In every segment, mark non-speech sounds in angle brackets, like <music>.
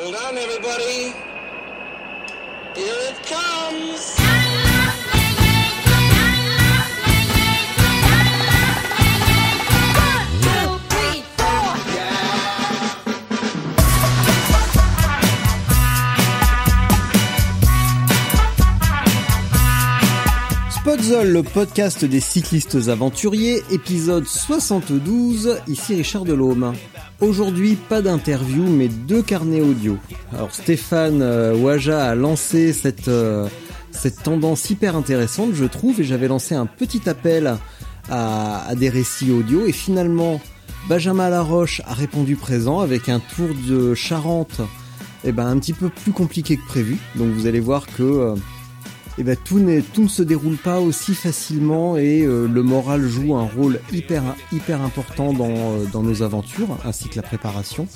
Hold on, everybody. Here it comes. Podzol, le podcast des cyclistes aventuriers, épisode 72, ici Richard Delhomme. Aujourd'hui, pas d'interview, mais deux carnets audio. Alors Stéphane euh, Waja a lancé cette, euh, cette tendance hyper intéressante, je trouve, et j'avais lancé un petit appel à, à des récits audio, et finalement, Benjamin Laroche a répondu présent avec un tour de Charente, eh ben, un petit peu plus compliqué que prévu. Donc vous allez voir que... Euh, eh ben, tout, ne se déroule pas aussi facilement et euh, le moral joue un rôle hyper, hyper important dans, euh, dans, nos aventures, ainsi que la préparation.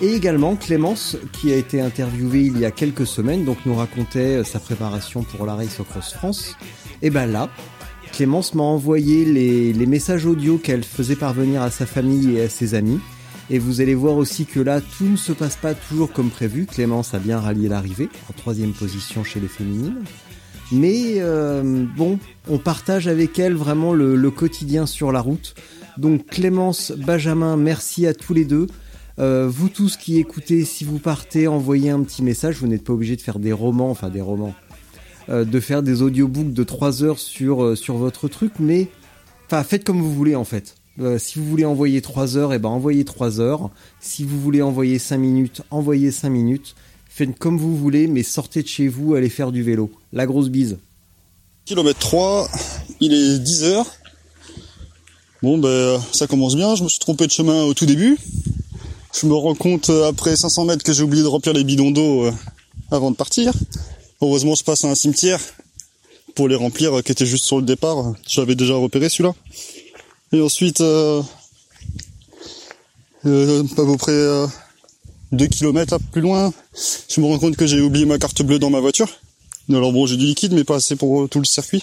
Et également Clémence, qui a été interviewée il y a quelques semaines, donc nous racontait euh, sa préparation pour la Race Cross France. Et ben là, Clémence m'a envoyé les messages audio qu'elle faisait parvenir à sa famille et à ses amis. Et vous allez voir aussi que là, tout ne se passe pas toujours comme prévu. Clémence a bien rallié l'arrivée, en troisième position chez les féminines. Mais euh, bon, on partage avec elle vraiment le, quotidien sur la route. Donc Clémence, Benjamin, merci à tous les deux. Euh, vous tous qui écoutez, si vous partez, envoyez un petit message. Vous n'êtes pas obligé de faire des romans, enfin des romans, euh, de faire des audiobooks de 3 heures sur, votre truc, mais faites comme vous voulez en fait. si vous voulez envoyer 3 heures, et eh ben envoyez 3 heures. Si vous voulez envoyer 5 minutes, envoyez 5 minutes. Faites comme vous voulez, mais sortez de chez vous, allez faire du vélo. La grosse bise. Kilomètre 3, il est 10 heures. Bon ben ça commence bien, je me suis trompé de chemin au tout début. Je me rends compte euh, après 500 mètres que j'ai oublié de remplir les bidons d'eau euh, avant de partir. Heureusement je passe à un cimetière pour les remplir euh, qui était juste sur le départ. J'avais déjà repéré celui-là. Et ensuite, euh, à peu près 2 km plus loin, je me rends compte que j'ai oublié ma carte bleue dans ma voiture. Alors bon, j'ai du liquide, mais pas assez pour tout le circuit.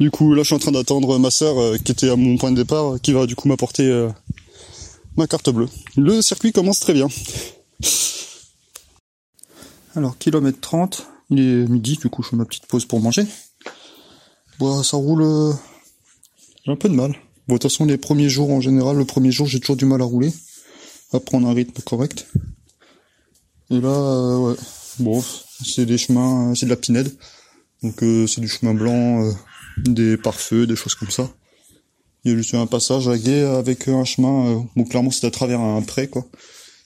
Du coup, là, je suis en train d'attendre ma sœur euh, qui était à mon point de départ, qui va du coup m'apporter euh, ma carte bleue. Le circuit commence très bien. Alors, kilomètre 30, il est midi, du coup, je fais ma petite pause pour manger. Bon, ça roule... Euh, j'ai un peu de mal. Bon, de toute façon, les premiers jours, en général, le premier jour, j'ai toujours du mal à rouler, à prendre un rythme correct. Et là, euh, ouais, bon, c'est des chemins, c'est de la pinède. Donc euh, c'est du chemin blanc, euh, des pare-feux, des choses comme ça. Il y a juste un passage à guet avec un chemin, bon clairement c'était à travers un pré quoi.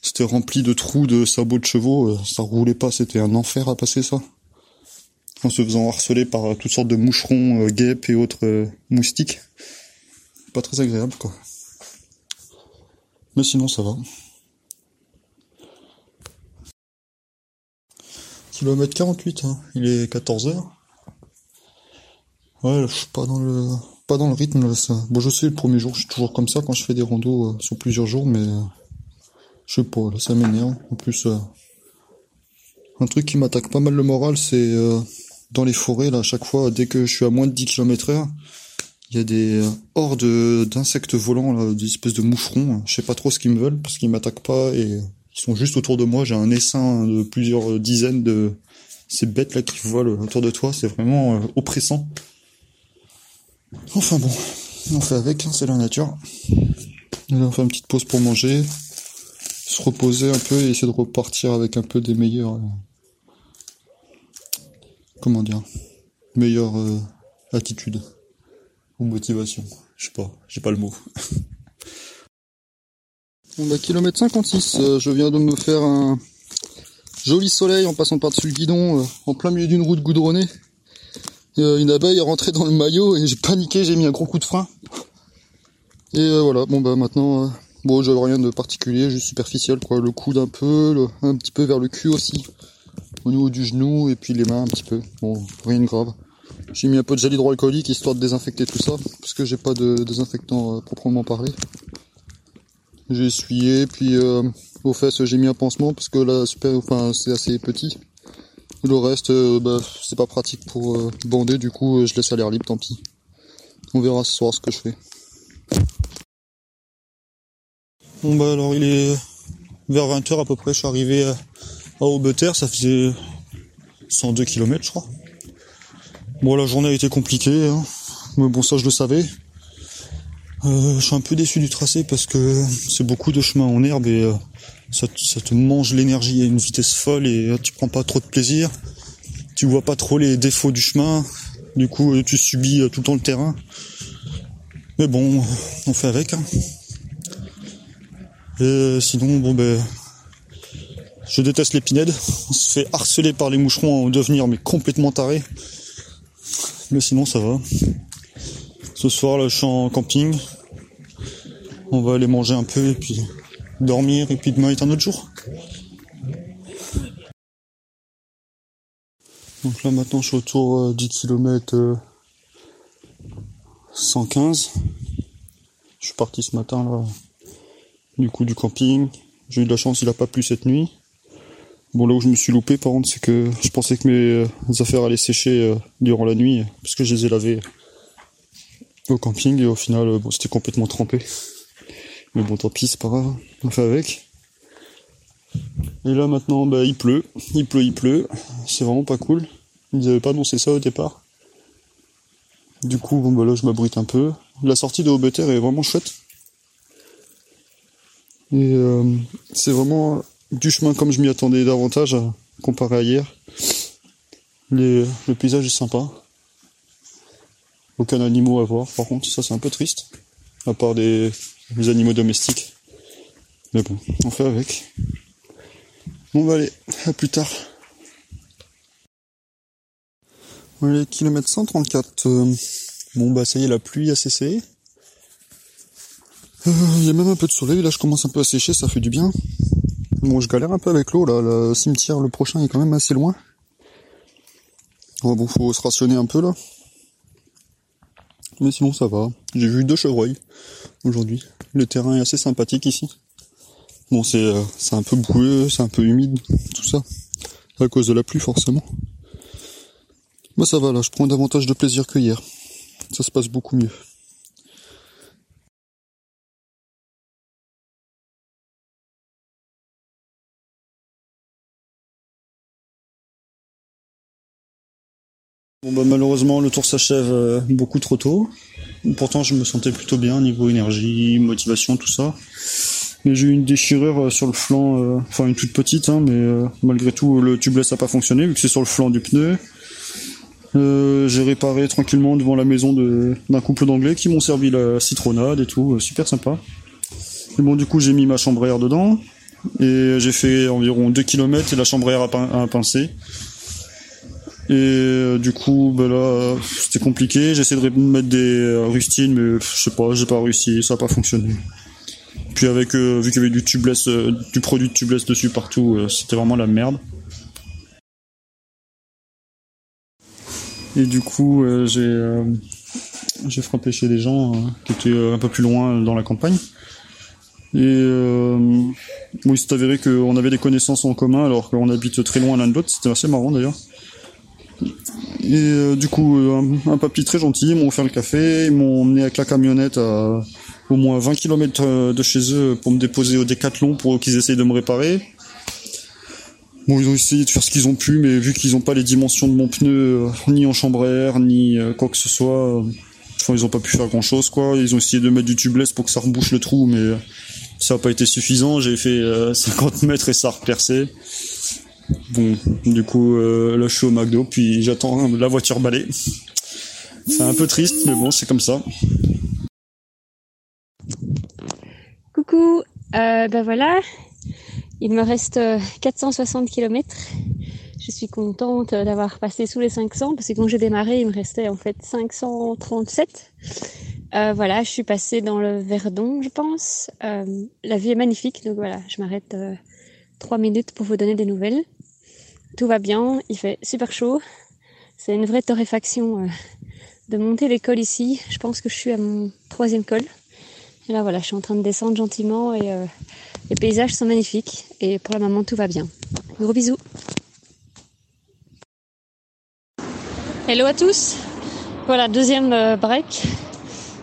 C'était rempli de trous de sabots de chevaux, ça roulait pas, c'était un enfer à passer ça. En se faisant harceler par toutes sortes de moucherons, guêpes et autres moustiques. Pas très agréable quoi. Mais sinon ça va. Kilomètre 48, hein. il est 14 heures. Ouais, je suis pas dans le pas dans le rythme là, ça. Bon, je sais le premier jour, je suis toujours comme ça quand je fais des randos euh, sur plusieurs jours, mais euh, je sais pas, là ça m'énerve. En plus, euh, un truc qui m'attaque pas mal le moral, c'est dans les forêts là, à chaque fois, dès que je suis à moins de 10 km heure, il y a des hordes d'insectes volants, des espèces de moucherons. Je sais pas trop ce qu'ils me veulent parce qu'ils m'attaquent pas et ils sont juste autour de moi. J'ai un essaim de plusieurs dizaines de ces bêtes là qui volent autour de toi. C'est vraiment euh, oppressant. Enfin bon, on fait avec, hein, c'est la nature. on fait une petite pause pour manger, se reposer un peu et essayer de repartir avec un peu des meilleurs. Euh, comment dire Meilleure euh, attitude ou motivation. Je sais pas, j'ai pas le mot. <laughs> On bah, kilomètre 56, euh, je viens de me faire un joli soleil en passant par-dessus le guidon, euh, en plein milieu d'une route goudronnée. Euh, une abeille est rentrée dans le maillot et j'ai paniqué, j'ai mis un gros coup de frein. Et voilà, bon bah maintenant, Bon, j'avais rien de particulier, juste superficiel, quoi. Le coude un peu, un petit peu vers le cul aussi. Au niveau du genou, et puis les mains un petit peu. Bon, rien de grave. J'ai mis un peu de gel hydroalcoolique histoire de désinfecter tout ça, parce que j'ai pas de désinfectant euh, proprement parlé. J'ai essuyé, puis euh, aux fesses j'ai mis un pansement, parce que là, super, enfin, c'est assez petit. le reste, euh, bah, c'est pas pratique pour euh, bander, du coup, je laisse à l'air libre, tant pis. On verra ce soir ce que je fais. Bon bah alors il est vers 20h à peu près, je suis arrivé à Aubeterre, ça faisait 102 km je crois. Bon la journée a été compliquée, hein. mais bon ça je le savais. Euh, je suis un peu déçu du tracé parce que c'est beaucoup de chemin en herbe et euh, ça, te mange l'énergie à une vitesse folle et euh, tu prends pas trop de plaisir. Tu vois pas trop les défauts du chemin, du coup tu subis tout le temps le terrain. Mais bon, on fait avec. Hein. Et sinon, bon ben, je déteste l'épinède. On se fait harceler par les moucherons en devenir mais complètement taré. Mais sinon, ça va. Ce soir, là, je suis en camping. On va aller manger un peu et puis dormir et puis demain est un autre jour. Donc là maintenant je suis autour 10 km 115. Je suis parti ce matin là du coup du camping. J'ai eu de la chance, il a pas plu cette nuit. Bon là où je me suis loupé par contre c'est que je pensais que mes euh, affaires allaient sécher euh, durant la nuit parce que je les ai lavées au camping et au final euh, bon, c'était complètement trempé. Mais bon tant pis c'est pas grave, on fait avec. Et là maintenant bah il pleut, il pleut, il pleut, c'est vraiment pas cool. Ils avaient pas annoncé ça au départ. Du coup bon bah là je m'abrite un peu. La sortie de Haubeter est vraiment chouette. Et euh, c'est vraiment du chemin comme je m'y attendais davantage comparé à hier. le paysage est sympa. Aucun animal à voir, par contre, ça c'est un peu triste. À part des, animaux domestiques. Mais bon, on fait avec. Bon bah allez, à plus tard. Allez, kilomètre 134. Euh, bon bah ça y est, la pluie a cessé. Euh, il y a même un peu de soleil, là je commence un peu à sécher, ça fait du bien. Bon, je galère un peu avec l'eau, là, le cimetière, le prochain est quand même assez loin. Bon, faut se rationner un peu, là. Mais sinon, ça va. J'ai vu deux chevreuils, aujourd'hui. Le terrain est assez sympathique ici. Bon, c'est euh, c'est un peu boueux, c'est un peu humide, tout ça. À cause de la pluie, forcément. Mais ça va, là, je prends davantage de plaisir que hier. Ça se passe beaucoup mieux. Bon bah malheureusement le tour s'achève euh, beaucoup trop tôt. Pourtant je me sentais plutôt bien niveau énergie, motivation, tout ça. Mais j'ai eu une déchirure euh, sur le flanc, euh, enfin une toute petite, hein, mais malgré tout le tubeless n'a pas fonctionné vu que c'est sur le flanc du pneu. j'ai réparé tranquillement devant la maison d'un couple d'anglais qui m'ont servi la citronnade et tout, super sympa. Et bon du coup j'ai mis ma chambre dedans et j'ai fait environ 2 km et la chambre a pincé. Et euh, du coup, ben là, c'était compliqué. J'ai essayé de mettre des euh, rustines, mais je sais pas, j'ai pas réussi, ça a pas fonctionné. Puis avec, euh, vu qu'il y avait du tubeless, du produit de tubeless dessus partout, c'était vraiment la merde. Et du coup, j'ai frappé chez des gens qui étaient un peu plus loin dans la campagne. Et euh, bon, il s'est avéré qu'on avait des connaissances en commun alors qu'on habite très loin l'un de l'autre. C'était assez marrant d'ailleurs. Et euh, du coup, euh, un, papy très gentil, ils m'ont offert le café, ils m'ont emmené avec la camionnette à au moins 20 km euh, de chez eux pour me déposer au décathlon pour qu'ils essayent de me réparer. Bon, ils ont essayé de faire ce qu'ils ont pu, mais vu qu'ils n'ont pas les dimensions de mon pneu, ni en chambre à air, ni quoi que ce soit, ils n'ont pas pu faire grand chose, quoi. Ils ont essayé de mettre du tubeless pour que ça rebouche le trou, mais ça n'a pas été suffisant. J'ai fait 50 mètres et ça a repercé. Bon, du coup, euh, là je suis au McDo, puis j'attends la voiture balai. C'est un peu triste, mais bon, c'est comme ça. Coucou, euh, ben voilà, il me reste 460 euh, km. Je suis contente d'avoir passé sous les 500 parce que quand j'ai démarré, il me restait en fait 537. Euh, voilà, je suis passée dans le Verdon, je pense. La vue est magnifique, donc voilà, je m'arrête trois minutes pour vous donner des nouvelles. Tout va bien, il fait super chaud. C'est une vraie torréfaction de monter les cols ici. Je pense que je suis à mon troisième col. Et là voilà, je suis en train de descendre gentiment et les paysages sont magnifiques. Et pour le moment, tout va bien. Gros bisous. Hello à tous. Voilà, deuxième break.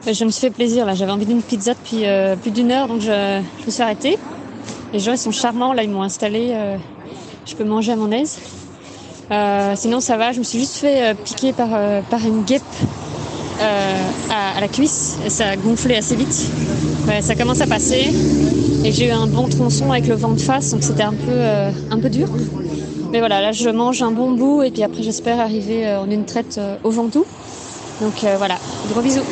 Je me suis fait plaisir là, j'avais envie d'une pizza depuis euh, plus d'une heure donc je, me suis arrêtée. Les gens ils sont charmants là, ils m'ont installé, euh, je peux manger à mon aise. Euh, sinon ça va, je me suis juste fait euh, piquer par, par une guêpe à, la cuisse et ça a gonflé assez vite. Ça commence à passer et j'ai eu un bon tronçon avec le vent de face donc c'était un peu, un peu dur. Mais voilà, là je mange un bon bout et puis après j'espère arriver en une traite au Ventoux. Donc voilà, gros bisous.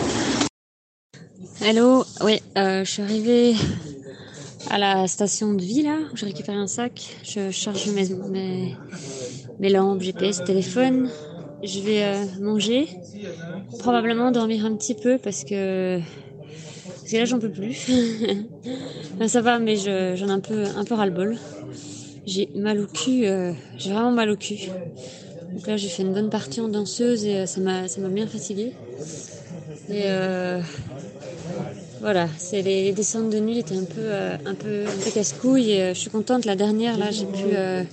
Hello, oui, je suis arrivée à la station de vie là, j'ai récupéré un sac, je charge mes, lampes, GPS, téléphone, je vais euh, manger, probablement dormir un petit peu parce que parce que là j'en peux plus. <laughs> ça va, mais j'en ai un peu un peu ras le bol. J'ai mal au cul, euh, j'ai vraiment mal au cul. Donc là j'ai fait une bonne partie en danseuse et euh, ça m'a bien fatiguée. Voilà, c'est les descentes de nuit étaient un peu, euh, un peu, peu casse-couille. Et, euh, je suis contente. La dernière, là, j'ai pu euh,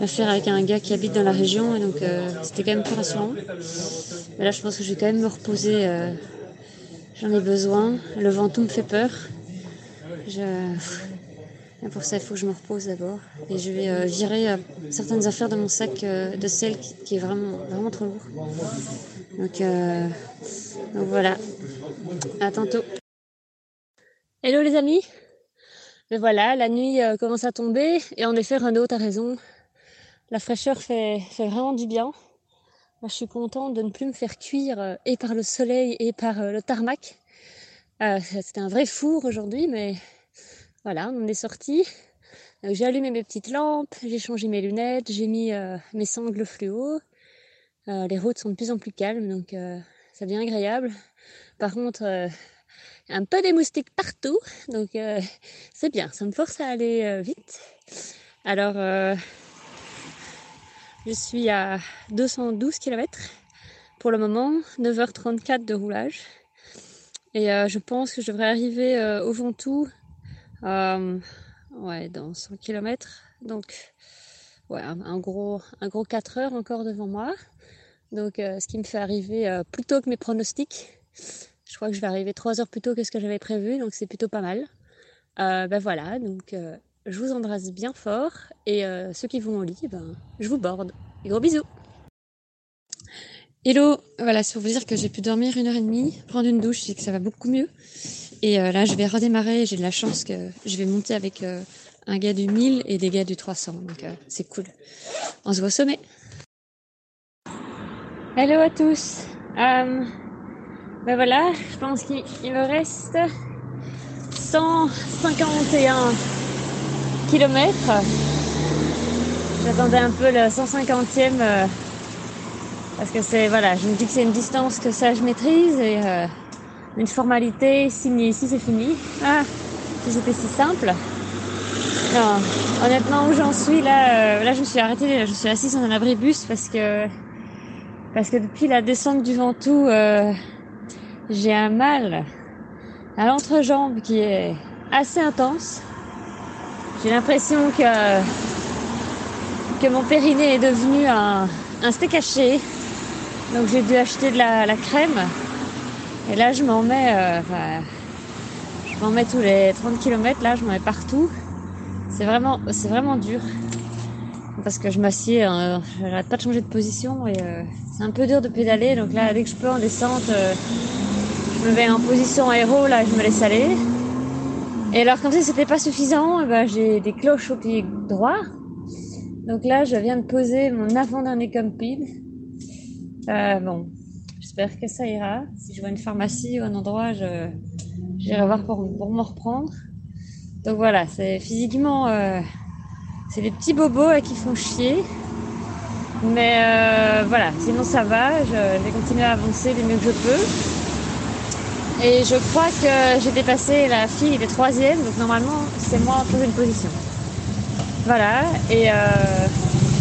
la faire avec un gars qui habite dans la région, et donc euh, c'était quand même plus rassurant. Mais là, je pense que je vais quand même me reposer. Euh, J'en ai besoin. Le ventoux me fait peur. Je... Pour ça, il faut que je me repose d'abord. Et je vais virer certaines affaires de mon sac de qui, qui, est vraiment, vraiment trop lourd. Donc, donc voilà. À tantôt. Hello les amis Mais voilà, la nuit euh, commence à tomber et en effet Renaud, t'as raison. La fraîcheur fait, fait vraiment du bien. Moi, je suis contente de ne plus me faire cuire euh, et par le soleil et par euh, le tarmac. C'était un vrai four aujourd'hui, mais voilà, on est sorti. J'ai allumé mes petites lampes, j'ai changé mes lunettes, j'ai mis mes sangles fluo. les routes sont de plus en plus calmes, donc ça devient agréable. Par contre, un peu des moustiques partout, donc euh, c'est bien, ça me force à aller euh, vite. Alors, euh, je suis à 212 km pour le moment, 9h34 de roulage. Et je pense que je devrais arriver au Ventoux ouais, dans 100 km. Donc, ouais, un gros, un gros 4 heures encore devant moi. Donc, ce qui me fait arriver plus tôt que mes pronostics. Je crois que je vais arriver trois heures plus tôt que ce que j'avais prévu, donc c'est plutôt pas mal. Ben voilà, donc euh, je vous embrasse bien fort et euh, ceux qui vont au lit, ben, je vous borde. Et gros bisous. Hello, voilà, c'est pour vous dire que j'ai pu dormir une heure et demie, prendre une douche, c'est que ça va beaucoup mieux. Et là, je vais redémarrer. J'ai de la chance que je vais monter avec un gars du 1000 et des gars du 300, donc c'est cool. On se voit au sommet. Hello à tous. Ben voilà, je pense qu'il me reste 151 km. J'attendais un peu le 150e euh, parce que c'est voilà, je me dis que c'est une distance que ça je maîtrise et euh, une formalité signée ici c'est fini. Ah, si c'était si simple. Non, honnêtement où j'en suis là, euh, là je me suis arrêtée, je suis assise dans un abribus parce que parce que depuis la descente du Ventoux j'ai un mal à l'entrejambe qui est assez intense. J'ai l'impression que que mon périnée est devenu un, un steak haché. Donc j'ai dû acheter de la, la, crème. Et là je m'en mets euh, enfin, je m'en mets tous les 30 km là, je m'en mets partout. C'est vraiment c'est vraiment dur. Parce que je m'assieds, euh, j'arrête pas de changer de position et euh, c'est un peu dur de pédaler. Donc là, dès que je peux en descente, euh, je me mets en position aéro, là je me laisse aller. Et alors comme si c'était pas suffisant, eh ben, j'ai des cloches au pied droit. Donc là je viens de poser mon avant-dernier compide. Euh, bon, j'espère que ça ira. Si je vois une pharmacie ou un endroit, je j'irai voir pour, pour m'en reprendre. Donc voilà, c'est physiquement, euh, c'est des petits bobos qui font chier. Mais euh, voilà, sinon ça va, je, je vais continuer à avancer du mieux que je peux. Et je crois que j'ai dépassé la fille des troisième, donc normalement c'est moi en troisième position. Voilà, et euh,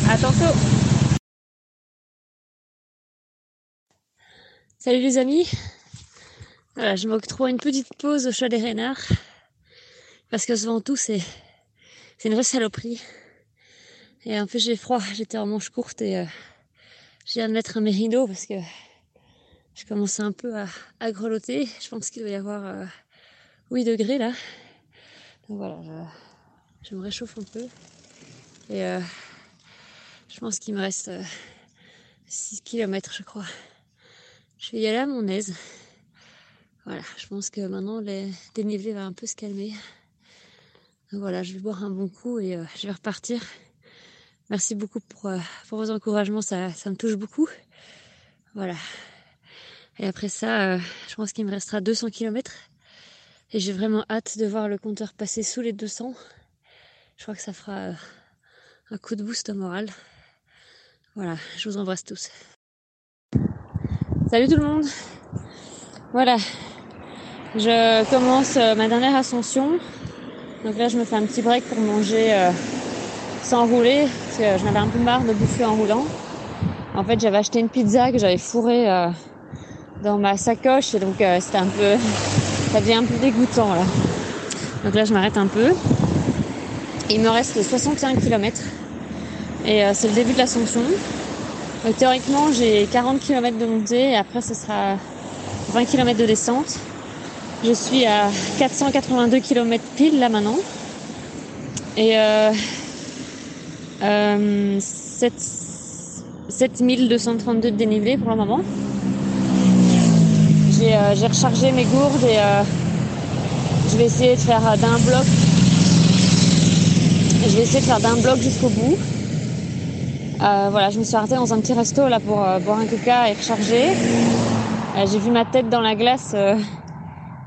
à tantôt. Salut les amis. Voilà, je m'octroie une petite pause au chat des renards. Parce que ce tout c'est, c'est une vraie saloperie. Et en fait j'ai froid, j'étais en manche courte et euh, j'ai viens de mettre un mérino parce que je commençais un peu à, à grelotter. Je pense qu'il doit y avoir euh, 8 degrés là. Donc voilà, je, me réchauffe un peu. Et euh, je pense qu'il me reste euh, 6 km je crois. Je vais y aller à mon aise. Voilà, je pense que maintenant le dénivelé va un peu se calmer. Donc voilà, je vais boire un bon coup et euh, je vais repartir. Merci beaucoup pour, euh, pour vos encouragements, ça, ça me touche beaucoup. Voilà. Et après ça, euh, je pense qu'il me restera 200 km. Et j'ai vraiment hâte de voir le compteur passer sous les 200. Je crois que ça fera euh, un coup de boost au moral. Voilà, je vous embrasse tous. Salut tout le monde. Voilà, je commence euh, ma dernière ascension. Donc là, je me fais un petit break pour manger euh, sans rouler, parce que j'en avais un peu marre de bouffer en roulant. En fait, j'avais acheté une pizza que j'avais fourrée euh, dans ma sacoche, et donc euh, c'était un peu, <laughs> ça devient un peu dégoûtant là. Donc là, je m'arrête un peu. Il me reste 61 km et euh, c'est le début de l'ascension. Théoriquement, j'ai 40 km de montée et après, ce sera 20 km de descente. Je suis à 482 km pile là maintenant. Et euh, euh, 7, 7232 de dénivelé pour le moment. J'ai euh, rechargé mes gourdes et euh, je vais essayer de faire euh, d'un bloc. Je vais essayer de faire d'un bloc jusqu'au bout. Euh, voilà, je me suis arrêtée dans un petit resto là pour euh, boire un coca et recharger. J'ai vu ma tête dans la glace.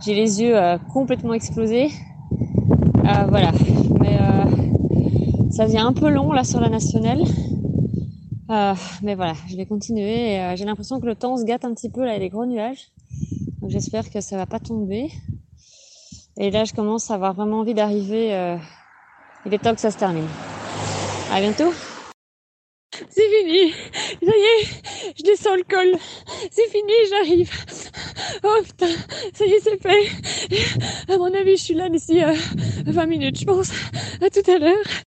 j'ai les yeux complètement explosés. Voilà. Mais ça devient un peu long là sur la nationale. Euh, mais voilà, je vais continuer. j'ai l'impression que le temps se gâte un petit peu là, il y a des gros nuages. J'espère que ça va pas tomber. Et là, je commence à avoir vraiment envie d'arriver. euh, il est temps que ça se termine. À bientôt. C'est fini. Ça y est, je descends le col. C'est fini, j'arrive. Oh putain, ça y est, c'est fait. À mon avis, je suis là d'ici euh, 20 minutes, je pense. À tout à l'heure.